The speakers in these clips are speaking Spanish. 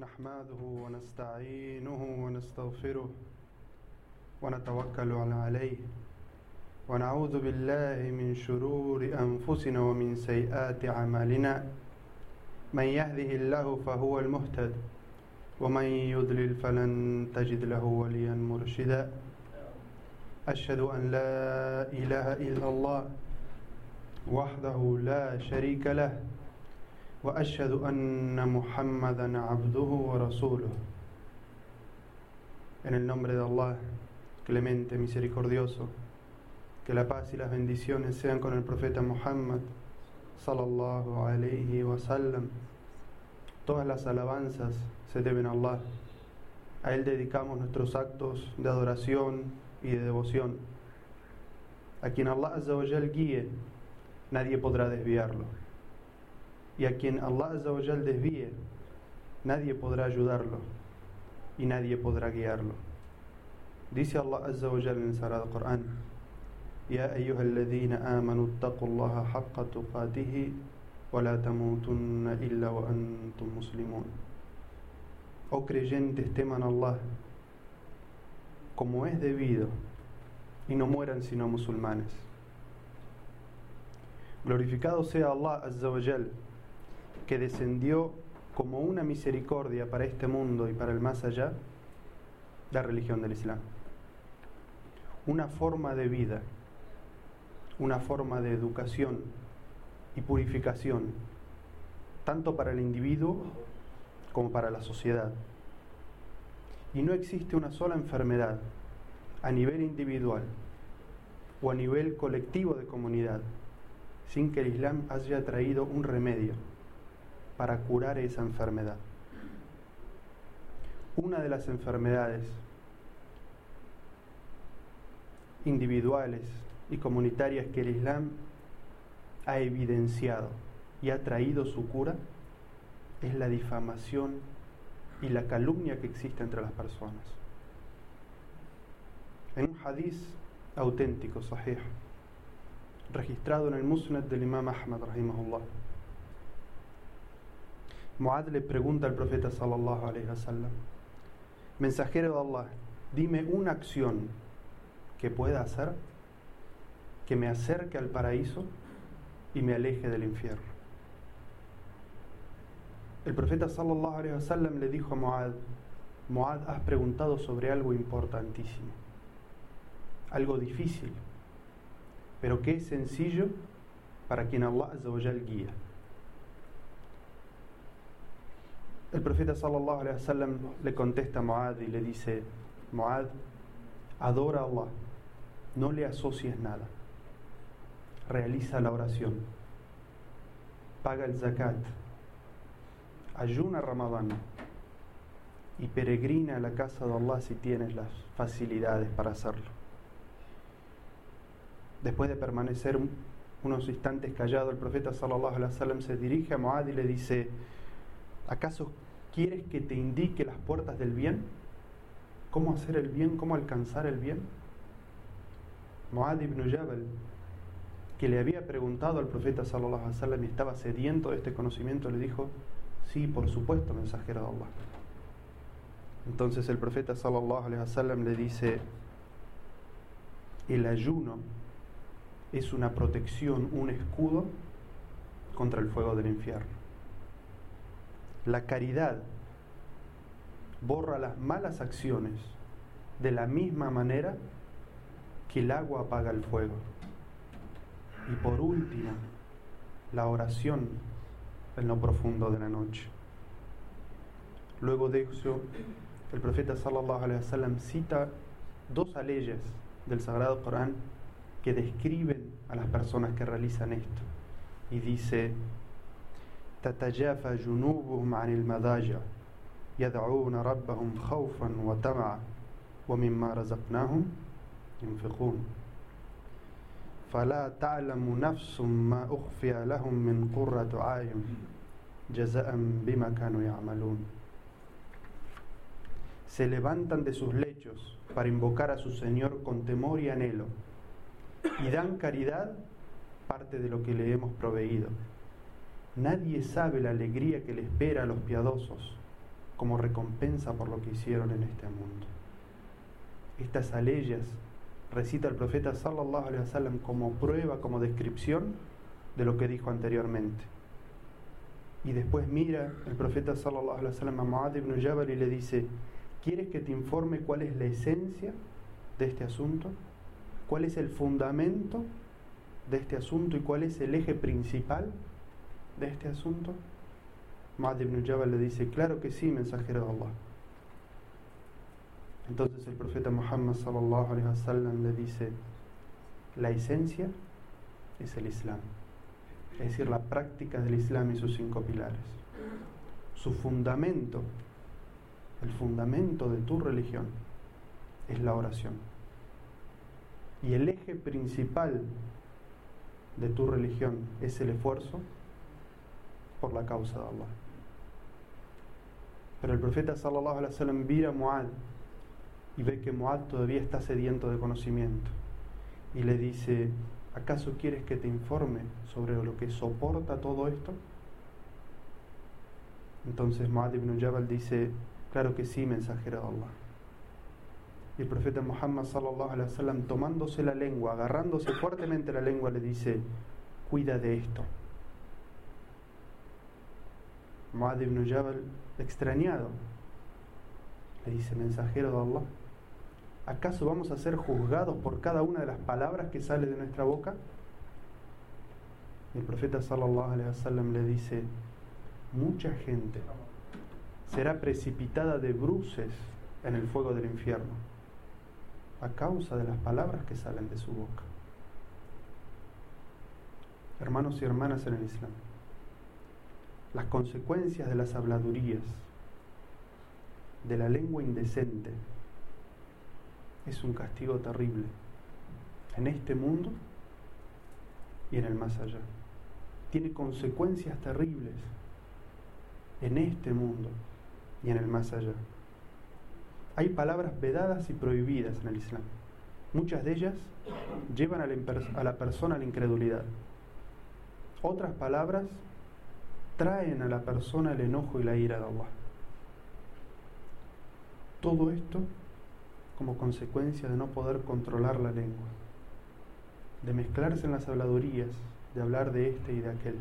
نحمده ونستعينه ونستغفره ونتوكل عليه ونعوذ بالله من شرور أنفسنا ومن سيئات أعمالنا. من يهده الله فهو المهتد ومن يضلل فلن تجد له وليا مرشدا. أشهد أن لا إله إلا الله وحده لا شريك له وأشهد أن محمدا عبده ورسوله En el nombre de Allah, clemente, misericordioso, que la paz y las bendiciones sean con el profeta Muhammad, sallallahu alayhi wa sallam. Todas las alabanzas se deben a Allah. A Él dedicamos nuestros actos de adoración y de devoción. A quien Allah Azza wa Jal guíe, nadie podrá desviarlo. y a quien Allah Azzawajal desvíe, nadie podrá ayudarlo y nadie podrá guiarlo. Dice Allah Azzawajal en el Sagrado Corán: Ya ayyuhalladhina amanu taqullaha haqqa tuqatihi wa la tamutunna illa wa antum muslimun. Oh creyentes, teman a Allah como es debido y no mueran sino musulmanes. Glorificado sea Allah Azzawajal que descendió como una misericordia para este mundo y para el más allá, la religión del Islam. Una forma de vida, una forma de educación y purificación, tanto para el individuo como para la sociedad. Y no existe una sola enfermedad a nivel individual o a nivel colectivo de comunidad sin que el Islam haya traído un remedio para curar esa enfermedad. Una de las enfermedades individuales y comunitarias que el Islam ha evidenciado y ha traído su cura es la difamación y la calumnia que existe entre las personas. En un hadiz auténtico, sahih, registrado en el Musnad del Imam Ahmad, rahimahullah, Muad le pregunta al profeta sallallahu alaihi wasallam, mensajero de Allah, dime una acción que pueda hacer que me acerque al paraíso y me aleje del infierno. El profeta sallallahu alaihi wasallam le dijo a Muad, Muad, has preguntado sobre algo importantísimo, algo difícil, pero que es sencillo para quien Allah azza wa jal guía. El profeta sallallahu alaihi wasallam le contesta a Muad y le dice, Muad, adora a Allah, no le asocies nada realiza la oración, paga el zakat, ayuna Ramadán y peregrina a la casa de Allah si tienes las facilidades para hacerlo. Después de permanecer unos instantes callado, el profeta sallallahu wasallam se dirige a Muad y le dice: ¿Acaso quieres que te indique las puertas del bien? ¿Cómo hacer el bien? ¿Cómo alcanzar el bien? Muad ibn Jabal que le había preguntado al profeta sallallahu alaihi wasallam y estaba sediento de este conocimiento, le dijo, sí, por supuesto, mensajero de Allah. Entonces el profeta sallallahu alaihi wasallam le dice, el ayuno es una protección, un escudo contra el fuego del infierno. La caridad borra las malas acciones de la misma manera que el agua apaga el fuego. Y por último, la oración en lo profundo de la noche. Luego de eso, el profeta sallallahu alaihi wasallam cita dos leyes del Sagrado Corán que describen a las personas que realizan esto. Y dice: تتجافى جنوبهم عن المضاجع يدعون ربهم خوفا وطمعا. ومما رزقناهم ينفقون. فلا تعلم نفس ما أخفي لهم من قرة أعين جزاء بما كانوا يعملون. Se levantan de sus lechos para invocar a su Señor con temor y anhelo y dan caridad parte de lo que le hemos proveído. Nadie sabe la alegría que le espera a los piadosos como recompensa por lo que hicieron en este mundo. Estas aleyas recita el profeta sallallahu alaihi wasallam como prueba, como descripción de lo que dijo anteriormente. Y después mira el profeta sallallahu alaihi wasallam a Muad ibn Jabal y le dice, ¿quieres que te informe cuál es la esencia de este asunto? ¿Cuál es el fundamento de este asunto y cuál es el eje principal de este asunto? Muad ibn Jabal le dice, claro que sí, mensajero de Allah. Entonces el profeta Muhammad sallallahu alaihi wasallam le dice, la esencia es el Islam, es decir, la práctica del Islam y sus cinco pilares. Su fundamento, el fundamento de tu religión es la oración. Y el eje principal de tu religión es el esfuerzo por la causa de Allah. Pero el profeta sallallahu alaihi wasallam vira a Muad y ve que Moab todavía está sediento de conocimiento y le dice, ¿acaso quieres que te informe sobre lo que soporta todo esto? Entonces Muad ibn Jabal dice, claro que sí, mensajero de Allah. Y el profeta Muhammad sallallahu alaihi wasallam tomándose la lengua, agarrándose fuertemente la lengua, le dice, cuida de esto. Muad ibn Jabal, extrañado, le dice, mensajero de Allah, ¿acaso vamos a ser juzgados por cada una de las palabras que sale de nuestra boca? El profeta sallallahu alaihi wasallam le dice, mucha gente será precipitada de bruces en el fuego del infierno a causa de las palabras que salen de su boca. Hermanos y hermanas en el Islam, las consecuencias de las habladurías, de la lengua indecente, es un castigo terrible en este mundo y en el más allá. Tiene consecuencias terribles en este mundo y en el más allá. Hay palabras vedadas y prohibidas en el Islam. Muchas de ellas llevan a la, persona a la incredulidad. Otras palabras traen a la persona el enojo y la ira de Allah. Todo esto como consecuencia de no poder controlar la lengua, de mezclarse en las habladurías, de hablar de este y de aquel.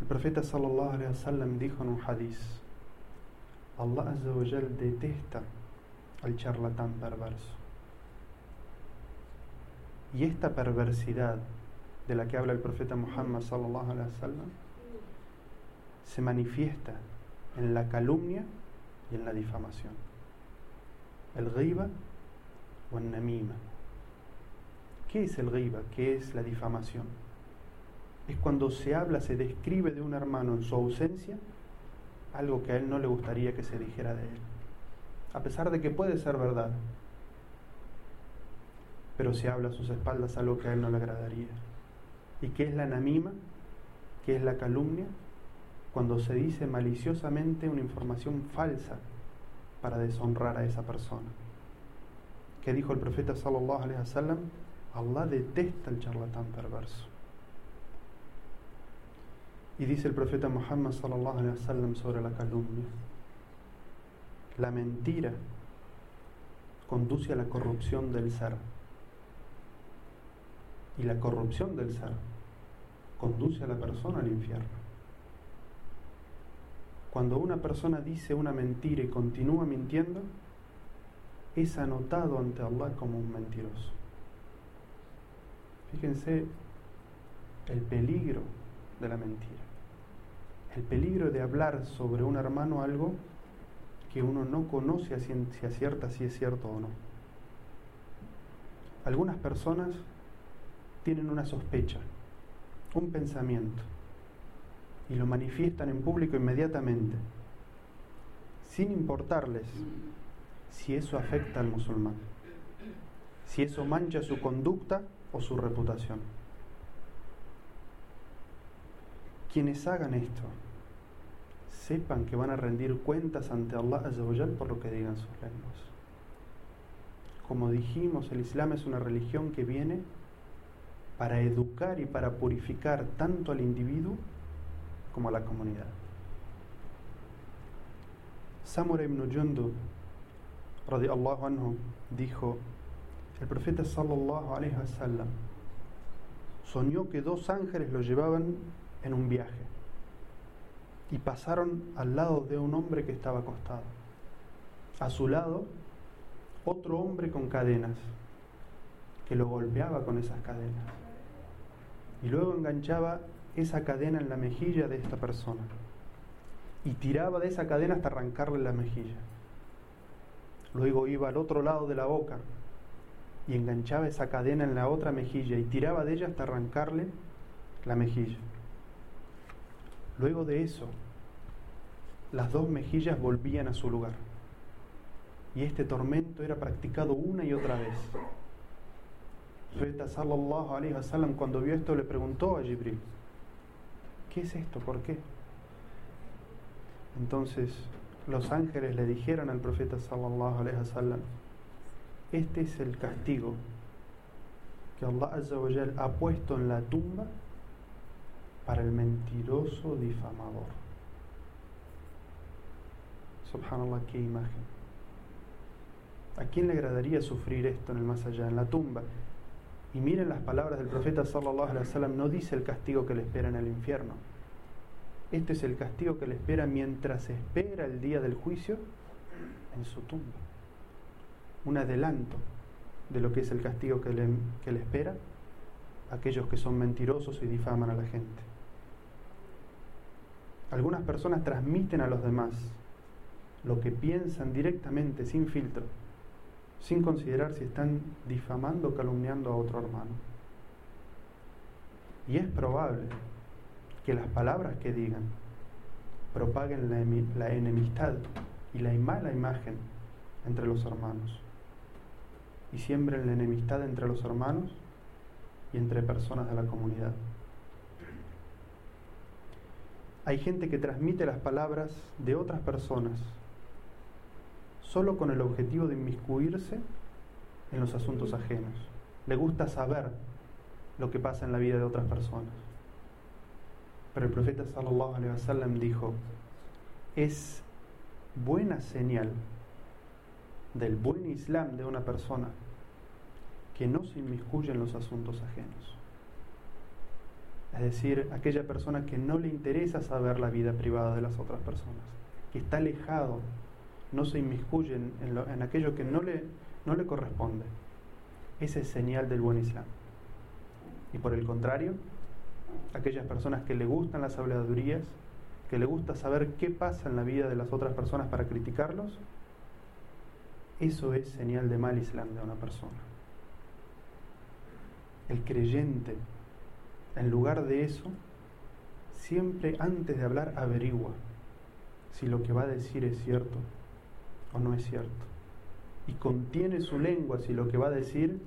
El profeta sallallahu alaihi wasallam dijo en un hadiz: Allah azza detesta al charlatán perverso. Y esta perversidad de la que habla el profeta Muhammad sallallahu alaihi wasallam se manifiesta en la calumnia y en la difamación el ghiba o el namima. ¿Qué es el ghiba? ¿Qué es la difamación? Es cuando se habla, se describe de un hermano en su ausencia algo que a él no le gustaría que se dijera de él. A pesar de que puede ser verdad, pero se habla a sus espaldas algo que a él no le agradaría. ¿Y qué es la namima? ¿Qué es la calumnia? Cuando se dice maliciosamente una información falsa para deshonrar a esa persona. ¿Qué dijo el profeta sallallahu alaihi wasallam? Allah detesta el charlatán perverso. Y dice el profeta Muhammad sallallahu alaihi wasallam sobre la calumnia. La mentira conduce a la corrupción del ser. Y la corrupción del ser conduce a la persona al infierno. Cuando una persona dice una mentira y continúa mintiendo, es anotado ante Allah como un mentiroso. Fíjense el peligro de la mentira. El peligro de hablar sobre un hermano algo que uno no conoce a ciencia cierta si es cierto o no. Algunas personas tienen una sospecha, un pensamiento y lo manifiestan en público inmediatamente, sin importarles si eso afecta al musulmán, si eso mancha su conducta o su reputación. Quienes hagan esto, sepan que van a rendir cuentas ante Allah por lo que digan sus lenguas. Como dijimos, el Islam es una religión que viene para educar y para purificar tanto al individuo como a la comunidad. Samura ibn Jundu, radiallahu anhu, dijo, el profeta sallallahu alayhi wasallam soñó que dos ángeles lo llevaban en un viaje y pasaron al lado de un hombre que estaba acostado. A su lado, otro hombre con cadenas, que lo golpeaba con esas cadenas. Y luego enganchaba esa cadena en la mejilla de esta persona. Y tiraba de esa cadena hasta arrancarle la mejilla. Luego iba al otro lado de la boca y enganchaba esa cadena en la otra mejilla y tiraba de ella hasta arrancarle la mejilla. Luego de eso, las dos mejillas volvían a su lugar. Y este tormento era practicado una y otra vez. Profeta sallallahu alaihi wasallam cuando vio esto le preguntó a Jibril, ¿qué es esto? ¿Por qué? Entonces los ángeles le dijeron al profeta sallallahu alaihi wasallam, este es el castigo que Allah Azza ha puesto en la tumba para el mentiroso difamador. Subhanallah, qué imagen. ¿A quién le agradaría sufrir esto en el más allá, en la tumba? Y miren las palabras del profeta sallallahu alaihi wasallam, no dice el castigo que le espera en el infierno. Este es el castigo que le espera mientras espera el día del juicio en su tumba. Un adelanto de lo que es el castigo que le, que le espera aquellos que son mentirosos y difaman a la gente. Algunas personas transmiten a los demás lo que piensan directamente, sin filtro, sin considerar si están difamando o calumniando a otro hermano. Y es probable que las palabras que digan propaguen la, enemistad y la mala imagen entre los hermanos y siembren la enemistad entre los hermanos y entre personas de la comunidad. Hay gente que transmite las palabras de otras personas solo con el objetivo de inmiscuirse en los asuntos ajenos. Le gusta saber lo que pasa en la vida de otras personas. Pero el profeta sallallahu alaihi wasallam dijo, es buena señal del buen islam de una persona que no se inmiscuye en los asuntos ajenos. Es decir, aquella persona que no le interesa saber la vida privada de las otras personas, que está alejado no se inmiscuyen en, aquello que no le, no le corresponde. Esa es señal del buen Islam. Y por el contrario, aquellas personas que le gustan las habladurías, que le gusta saber qué pasa en la vida de las otras personas para criticarlos, eso es señal de mal Islam de una persona. El creyente, en lugar de eso, siempre antes de hablar averigua si lo que va a decir es cierto o no es cierto. Y contiene su lengua si lo que va a decir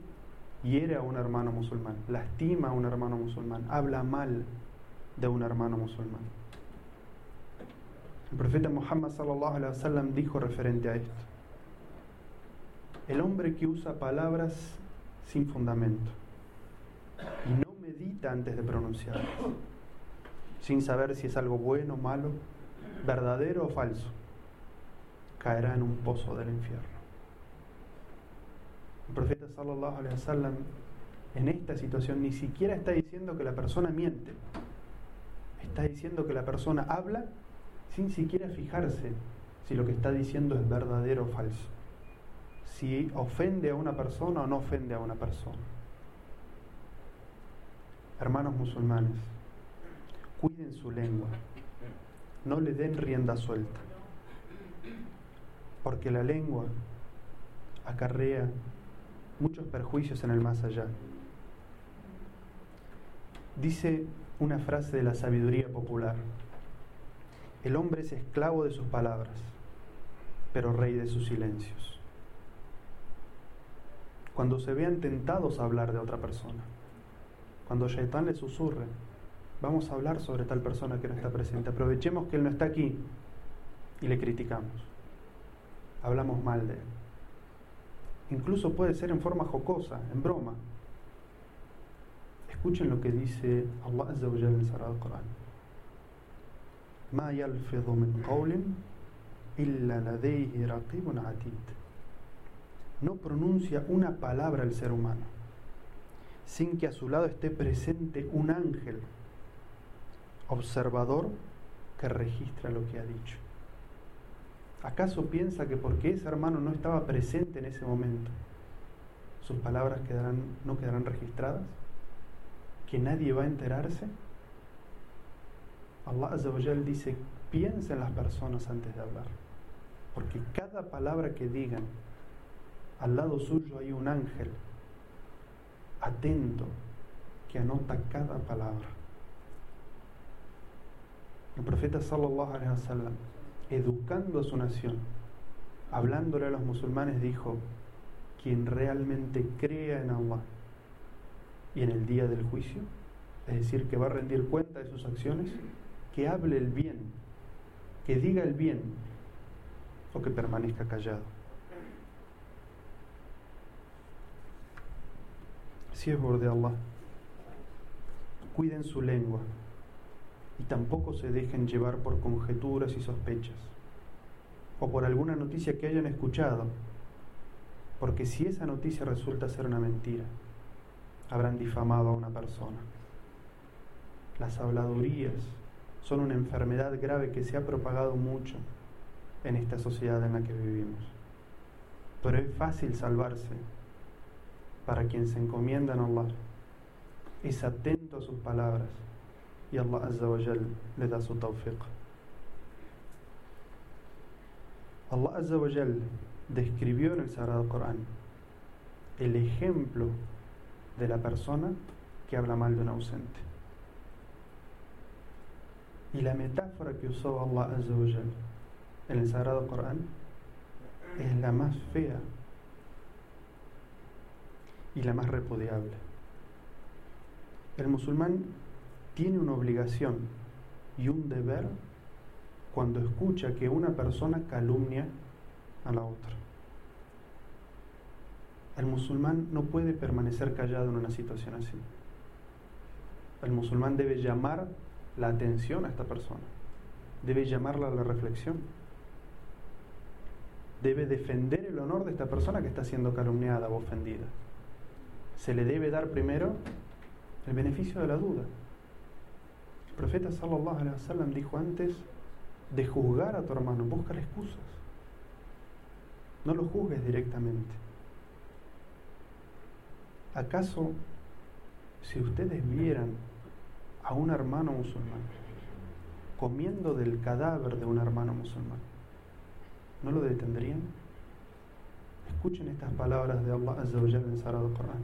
hiere a un hermano musulmán, lastima a un hermano musulmán, habla mal de un hermano musulmán. El profeta Muhammad sallallahu alaihi wasallam dijo referente a esto: El hombre que usa palabras sin fundamento y no medita antes de pronunciarlas, sin saber si es algo bueno, malo, verdadero o falso, caerá en un pozo del infierno. El profeta sallallahu alaihi wasallam en esta situación ni siquiera está diciendo que la persona miente. Está diciendo que la persona habla sin siquiera fijarse si lo que está diciendo es verdadero o falso. Si ofende a una persona o no ofende a una persona. Hermanos musulmanes, cuiden su lengua. No le den rienda suelta porque la lengua acarrea muchos perjuicios en el más allá. Dice una frase de la sabiduría popular, el hombre es esclavo de sus palabras, pero rey de sus silencios. Cuando se vean tentados a hablar de otra persona, cuando Shaitán le susurre, vamos a hablar sobre tal persona que no está presente, aprovechemos que él no está aquí y le criticamos hablamos mal de él. Incluso puede ser en forma jocosa, en broma. Escuchen lo que dice Allah en. Ma min qawlin No pronuncia una palabra el ser humano sin que a su lado esté presente un ángel observador que registra lo que ha dicho. ¿Acaso piensa que porque ese hermano no estaba presente en ese momento, sus palabras no quedarán registradas? ¿Que nadie va a enterarse? Allah Azzawajal dice, piensa en las personas antes de hablar, porque cada palabra que digan, al lado suyo hay un ángel atento que anota cada palabra. El profeta sallallahu alaihi wasallam, educando a su nación, hablándole a los musulmanes, dijo: Quien realmente crea en Allah y en el día del juicio, es decir, que va a rendir cuenta de sus acciones, que hable el bien, que diga el bien o que permanezca callado. Siervos de Allah, cuiden su lengua y tampoco se dejen llevar por conjeturas y sospechas o por alguna noticia que hayan escuchado, porque si esa noticia resulta ser una mentira, habrán difamado a una persona. Las habladurías son una enfermedad grave que se ha propagado mucho en esta sociedad en la que vivimos. Pero es fácil salvarse para quien se encomienda en Allah. Es atento a sus palabras y Allah Azza wa le da su tawfiq. Allah Azza wa describió en el Sagrado Corán el ejemplo de la persona que habla mal de un ausente. Y la metáfora que usó Allah Azza wa en el Sagrado Corán es la más fea y la más repudiable. El musulmán tiene una obligación y un deber cuando escucha que una persona calumnia a la otra. El musulmán no puede permanecer callado en una situación así. El musulmán debe llamar la atención a esta persona, debe llamarla a la reflexión, debe defender el honor de esta persona que está siendo calumniada o ofendida se le debe dar primero el beneficio de la duda. El profeta sallallahu alaihi wasallam dijo antes de juzgar a tu hermano, busca excusas. No lo juzgues directamente. ¿Acaso si ustedes vieran a un hermano musulmán comiendo del cadáver de un hermano musulmán, ¿no lo detendrían? Escuchen estas palabras de Allah Azza wa en Sarado Corán.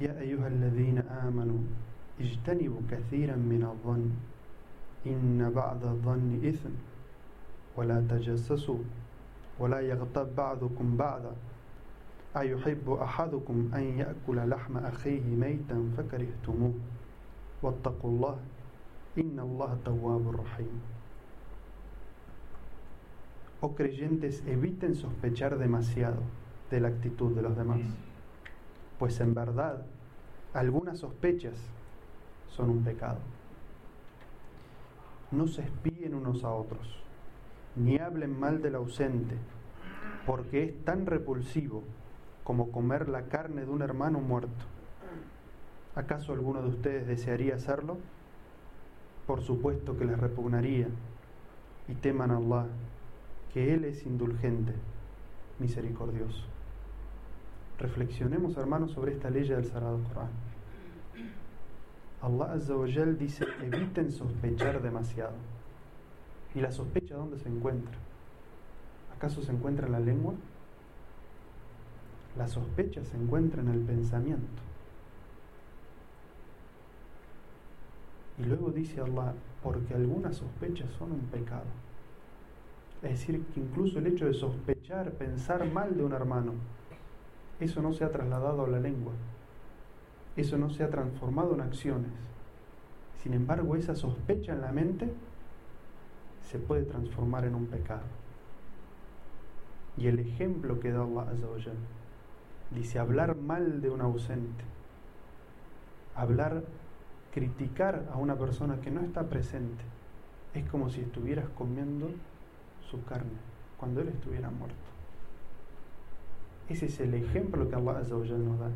Ya ayyuha amanu اجتنبوا كثيرا من الظن. إن بعض الظن إثم. ولا تجسسوا. ولا يغتب بعضكم بعضا. أيحب أحدكم أن يأكل لحم أخيه ميتا فكرهتموه. واتقوا الله. إن الله تواب رحيم. Oh creyentes, eviten sospechar demasiado de la actitud de los demás, pues en verdad algunas sospechas son un pecado. No se espíen unos a otros, ni hablen mal del ausente, porque es tan repulsivo como comer la carne de un hermano muerto. ¿Acaso alguno de ustedes desearía hacerlo? Por supuesto que les repugnaría y teman a Allah que Él es indulgente, misericordioso. Reflexionemos, hermanos, sobre esta ley del Sagrado Corán. Allah Azza wa dice: eviten sospechar demasiado. ¿Y la sospecha dónde se encuentra? ¿Acaso se encuentra en la lengua? La sospecha se encuentra en el pensamiento. Y luego dice Allah, porque algunas sospechas son un pecado. Es decir, que incluso el hecho de sospechar, pensar mal de un hermano, eso no se ha trasladado a la lengua, eso no se ha transformado en acciones. Sin embargo, esa sospecha en la mente se puede transformar en un pecado. Y el ejemplo que da Allah Azza dice hablar mal de un ausente, hablar, criticar a una persona que no está presente, es como si estuvieras comiendo su carne cuando Él estuviera muerto. Ese es el ejemplo que Allah nos da.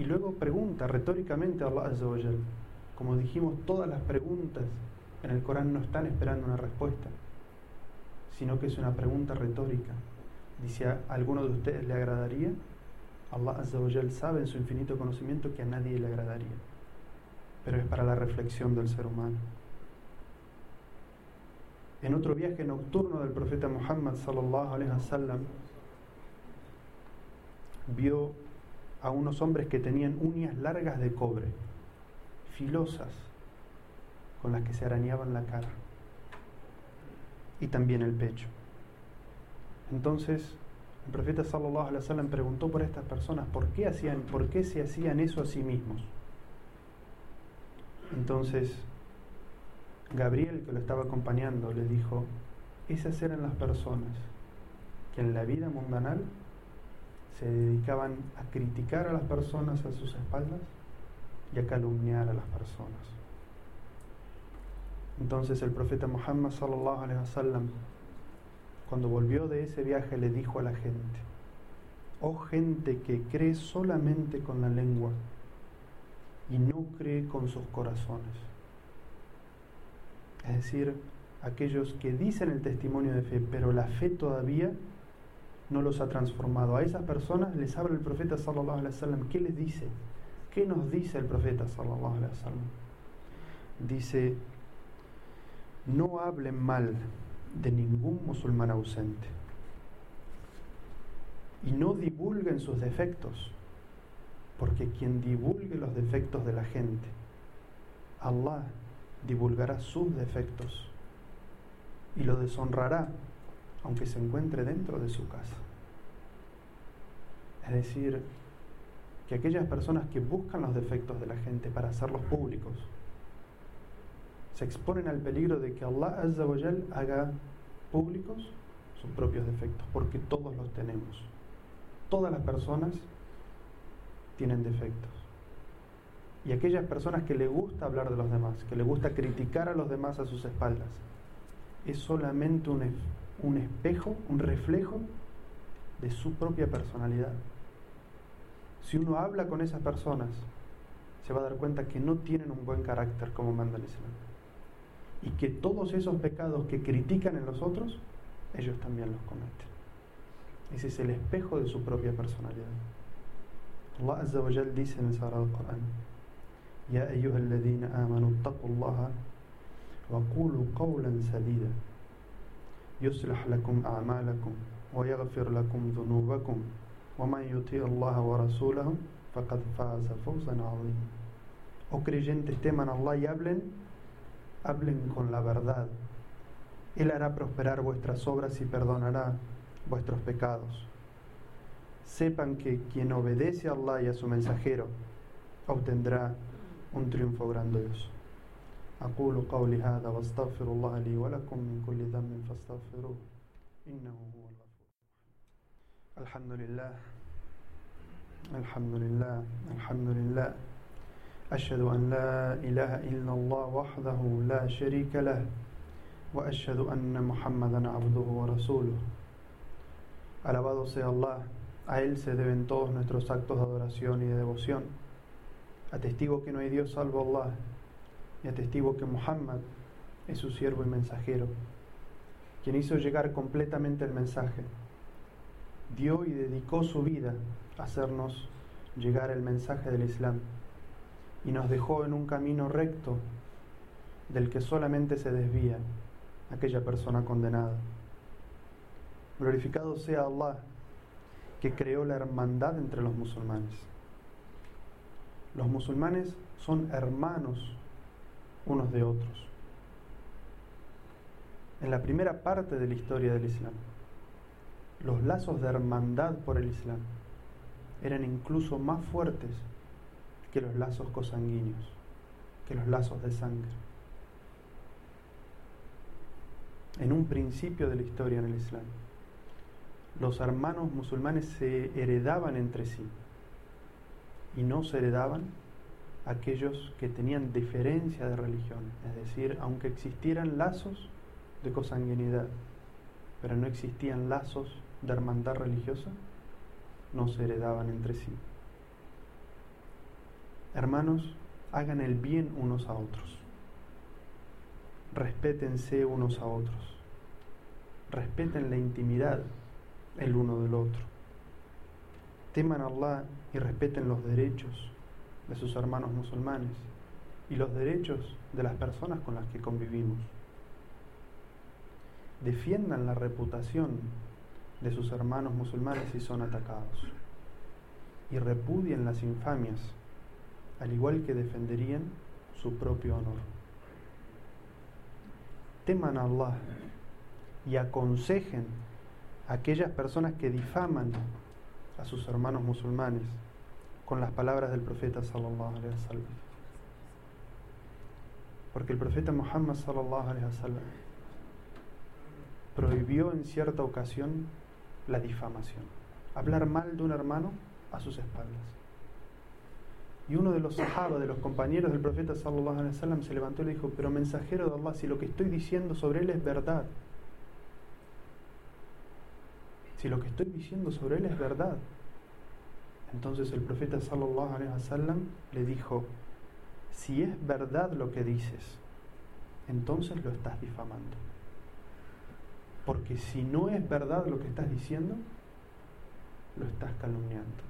Y luego pregunta retóricamente a Allah Como dijimos, todas las preguntas en el Corán no están esperando una respuesta, sino que es una pregunta retórica. Dice, ¿a alguno de ustedes le agradaría? Allah sabe en su infinito conocimiento que a nadie le agradaría, pero es para la reflexión del ser humano. En otro viaje nocturno del profeta Muhammad sallallahu alaihi wasallam vio a unos hombres que tenían uñas largas de cobre, filosas, con las que se arañaban la cara y también el pecho. Entonces, el profeta sallallahu alaihi wasallam preguntó por estas personas por qué hacían, por qué se hacían eso a sí mismos. Entonces, Gabriel, que lo estaba acompañando, le dijo, esas eran las personas que en la vida mundanal se dedicaban a criticar a las personas a sus espaldas y a calumniar a las personas. Entonces el profeta Muhammad sallallahu alaihi wasallam cuando volvió de ese viaje le dijo a la gente: "Oh gente que cree solamente con la lengua y no cree con sus corazones." Es decir, aquellos que dicen el testimonio de fe, pero la fe todavía no los ha transformado. A esas personas les habla el profeta sallallahu alaihi wasallam. ¿Qué les dice? ¿Qué nos dice el profeta sallallahu alaihi wasallam? Dice: "No hablen mal de ningún musulmán ausente y no divulguen sus defectos, porque quien divulgue los defectos de la gente, Allah divulgará sus defectos y lo deshonrará aunque se encuentre dentro de su casa. Es decir, que aquellas personas que buscan los defectos de la gente para hacerlos públicos, se exponen al peligro de que Allah Azza haga públicos sus propios defectos, porque todos los tenemos. Todas las personas tienen defectos. Y aquellas personas que le gusta hablar de los demás, que le gusta criticar a los demás a sus espaldas, es solamente un, un espejo, un reflejo de su propia personalidad. Si uno habla con esas personas, se va a dar cuenta que no tienen un buen carácter como manda el Islam. Y que todos esos pecados que critican en los otros, ellos también los cometen. Ese es el espejo de su propia personalidad. Allah Azza wa Jal dice en el Sagrado Corán: Ya ayyuhalladhina amanu taqullaha wa qulu qawlan sadida. يصلح لكم أعمالكم ويغفر لكم ذنوبكم ومن يطيع الله ورسوله فقد فاز فوزا عظيما Oh creyentes, teman a Allah y hablen, hablen con la verdad. Él hará prosperar vuestras obras y perdonará vuestros pecados. Sepan que quien obedece a Allah y a su mensajero obtendrá un triunfo grandioso. أقول قولي هذا واستغفر الله لي ولكم من كل ذنب فاستغفروه. إنه هو الغفور الحمد لله. الحمد لله. الحمد لله. أشهد أن لا إله إلا الله وحده لا شريك له وأشهد أن محمدا عبده ورسوله. Alabado sea Allah, a Él se deben todos nuestros actos de adoración y de devoción. Atestigo que no hay Dios salvo Allah. Y atestigo que Muhammad es su siervo y mensajero, quien hizo llegar completamente el mensaje, dio y dedicó su vida a hacernos llegar el mensaje del Islam y nos dejó en un camino recto del que solamente se desvía aquella persona condenada. Glorificado sea Allah que creó la hermandad entre los musulmanes. Los musulmanes son hermanos unos de otros. En la primera parte de la historia del Islam, los lazos de hermandad por el Islam eran incluso más fuertes que los lazos cosanguíneos, que los lazos de sangre. En un principio de la historia en el Islam, los hermanos musulmanes se heredaban entre sí y no se heredaban aquellos que tenían diferencia de religión, es decir, aunque existieran lazos de cosanguinidad, pero no existían lazos de hermandad religiosa, no se heredaban entre sí. Hermanos, hagan el bien unos a otros. Respétense unos a otros. Respeten la intimidad el uno del otro. Teman a Allah y respeten los derechos de sus hermanos musulmanes y los derechos de las personas con las que convivimos. Defiendan la reputación de sus hermanos musulmanes si son atacados y repudien las infamias, al igual que defenderían su propio honor. Teman a Allah y aconsejen a aquellas personas que difaman a sus hermanos musulmanes con las palabras del profeta sallallahu alaihi wasallam. Porque el profeta Muhammad sallallahu alaihi wasallam prohibió en cierta ocasión la difamación, hablar mal de un hermano a sus espaldas. Y uno de los sahabas, de los compañeros del profeta sallallahu alaihi wasallam se levantó y le dijo, "Pero mensajero de Allah, si lo que estoy diciendo sobre él es verdad, si lo que estoy diciendo sobre él es verdad, entonces el profeta sallallahu alaihi wasallam le dijo, si es verdad lo que dices, entonces lo estás difamando. Porque si no es verdad lo que estás diciendo, lo estás calumniando.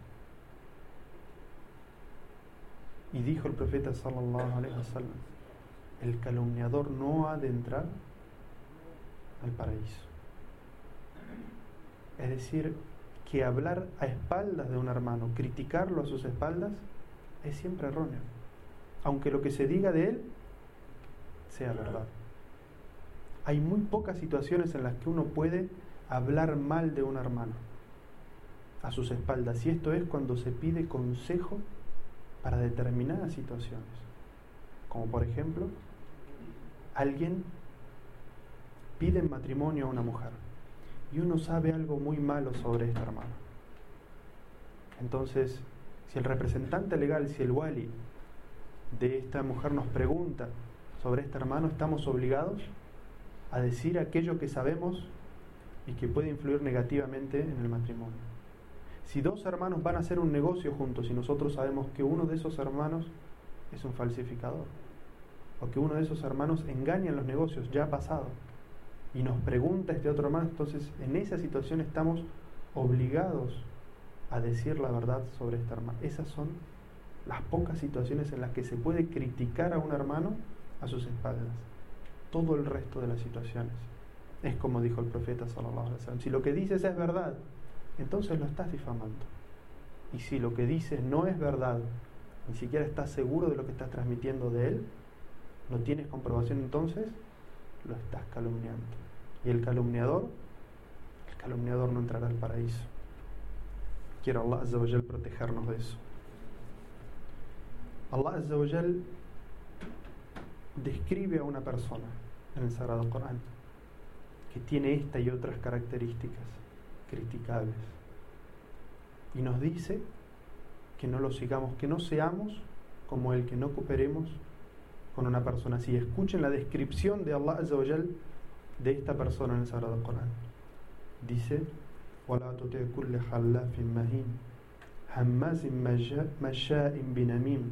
Y dijo el profeta sallallahu alaihi wasallam, el calumniador no ha de entrar al paraíso. Es decir, que hablar a espaldas de un hermano, criticarlo a sus espaldas, es siempre erróneo. Aunque lo que se diga de él sea verdad. Hay muy pocas situaciones en las que uno puede hablar mal de un hermano a sus espaldas. Y esto es cuando se pide consejo para determinadas situaciones. Como por ejemplo, alguien pide matrimonio a una mujer y uno sabe algo muy malo sobre esta hermana. Entonces, si el representante legal, si el wali de esta mujer nos pregunta sobre este hermano, estamos obligados a decir aquello que sabemos y que puede influir negativamente en el matrimonio. Si dos hermanos van a hacer un negocio juntos y nosotros sabemos que uno de esos hermanos es un falsificador, o que uno de esos hermanos engaña en los negocios, ya pasado, y nos pregunta este otro hermano, entonces en esa situación estamos obligados a decir la verdad sobre este hermano. Esas son las pocas situaciones en las que se puede criticar a un hermano a sus espaldas. Todo el resto de las situaciones es como dijo el profeta sallallahu alaihi wasallam. Si lo que dices es verdad, entonces lo estás difamando. Y si lo que dices no es verdad, ni siquiera estás seguro de lo que estás transmitiendo de él, no tienes comprobación entonces, lo estás calumniando. Y el calumniador, el calumniador no entrará al paraíso. Quiero Allah Azza protegernos de eso. Allah Azza describe a una persona en el Sagrado Corán que tiene esta y otras características criticables. Y nos dice que no lo sigamos, que no seamos como el que no cooperemos con una persona así. Escuchen la descripción de Allah Azza wa de esta persona en el Sagrado Corán. Dice, ولا تطع كل خلاف مهين هماز مشاء بنميم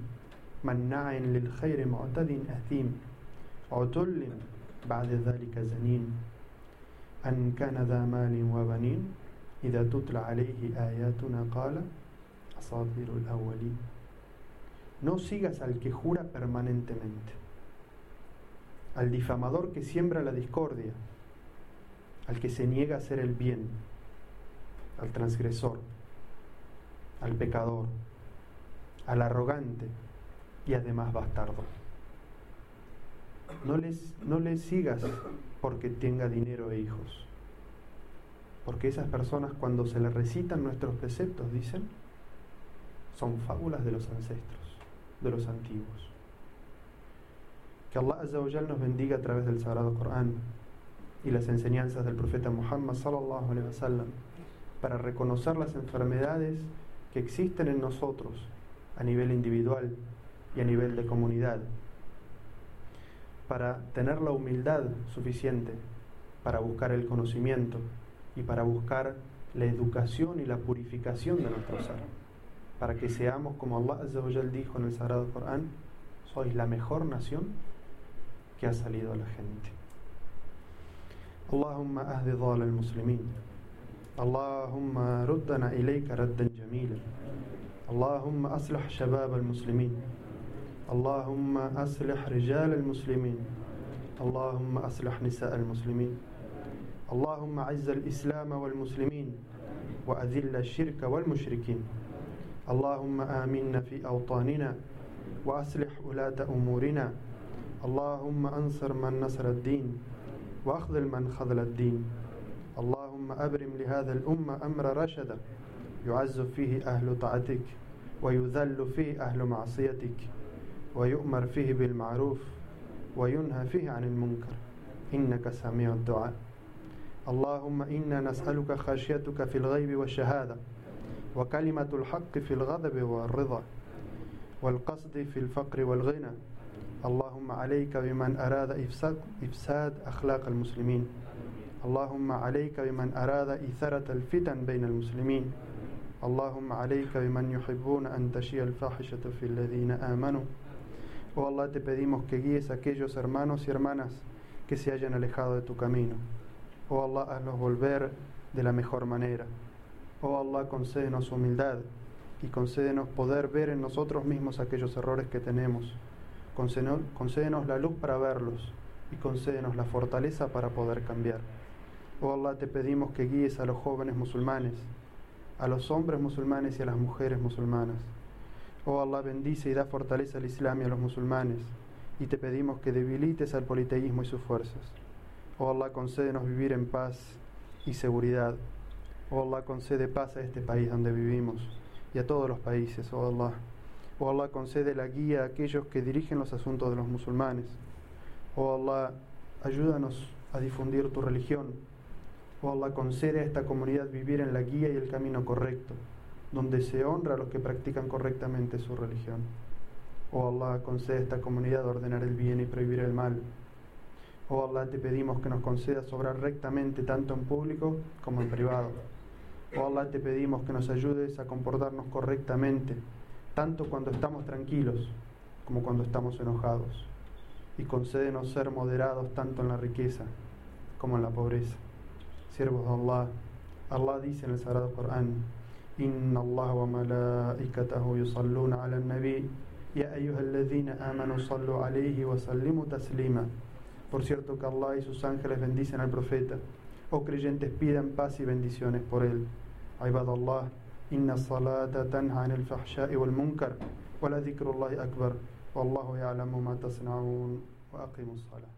مناع للخير معتد أثيم عتل بعد ذلك زنين أن كان ذا مال وبنين إذا تتلى عليه آياتنا قال أساطير الأولين No sigas al que jura permanentemente, al difamador que siembra la discordia, al que se niega a hacer el bien, al transgresor, al pecador, al arrogante y además bastardo. No les, no les sigas porque tenga dinero e hijos. Porque esas personas cuando se les recitan nuestros preceptos dicen, son fábulas de los ancestros de los antiguos. Que Allah Azza nos bendiga a través del Sagrado Corán y las enseñanzas del profeta Muhammad sallallahu wasallam para reconocer las enfermedades que existen en nosotros a nivel individual y a nivel de comunidad, para tener la humildad suficiente para buscar el conocimiento y para buscar la educación y la purificación de nuestro ser, para que seamos como Allah dijo en el Sagrado Corán, sois la mejor nación que ha salido a la gente. اللهم أهد ضال المسلمين اللهم ردنا إليك ردا جميلا اللهم أصلح شباب المسلمين اللهم أصلح رجال المسلمين اللهم أصلح نساء المسلمين اللهم عز الإسلام والمسلمين وأذل الشرك والمشركين اللهم آمنا في أوطاننا وأصلح ولاة أمورنا. اللهم أنصر من نصر الدين وأخذل من خذل الدين. اللهم أبرم لهذا الأمة أمر رشدا يعز فيه أهل طاعتك ويذل فيه أهل معصيتك ويؤمر فيه بالمعروف وينهى فيه عن المنكر. إنك سميع الدعاء. اللهم إنا نسألك خشيتك في الغيب والشهادة وكلمة الحق في الغضب والرضا والقصد في الفقر والغنى اللهم عليك بمن أراد إفساد, إفساد أخلاق المسلمين اللهم عليك بمن أراد إثارة الفتن بين المسلمين اللهم عليك بمن يحبون أن تشيع الفاحشة في الذين آمنوا Oh Allah, te pedimos que guíes a aquellos hermanos y hermanas que se hayan alejado de tu camino. Oh Allah, hazlos volver de la mejor manera. Oh Allah, concédenos humildad y concédenos poder ver en nosotros mismos aquellos errores que tenemos. Concédenos la luz para verlos y concédenos la fortaleza para poder cambiar. Oh Allah, te pedimos que guíes a los jóvenes musulmanes, a los hombres musulmanes y a las mujeres musulmanas. Oh Allah, bendice y da fortaleza al Islam y a los musulmanes, y te pedimos que debilites al politeísmo y sus fuerzas. Oh Allah, concédenos vivir en paz y seguridad. Oh Allah, concede paz a este país donde vivimos y a todos los países, oh Allah. Oh Allah, concede la guía a aquellos que dirigen los asuntos de los musulmanes. Oh Allah, ayúdanos a difundir tu religión. Oh Allah, concede a esta comunidad vivir en la guía y el camino correcto, donde se honra a los que practican correctamente su religión. Oh Allah, concede a esta comunidad ordenar el bien y prohibir el mal. Oh Allah, te pedimos que nos concedas obrar rectamente tanto en público como en privado. Oh Allah, te pedimos que nos ayudes a comportarnos correctamente tanto cuando estamos tranquilos como cuando estamos enojados. Y concédenos ser moderados tanto en la riqueza como en la pobreza. Siervos de Allah, Allah dice en el Sagrado Corán, Inna Allah wa malaikatahu yusalluna ala nabi Ya ayyuhalladhina amanu sallu alayhi wa sallimu taslima. Por cierto que Allah y sus ángeles bendicen al profeta. Oh creyentes, pidan paz y bendiciones por él. Ibadallah, inna salata tanha anil fahsha'i wal munkar, wa la dhikrullahi akbar, wallahu ya'lamu ma tasna'un, wa aqimus salah.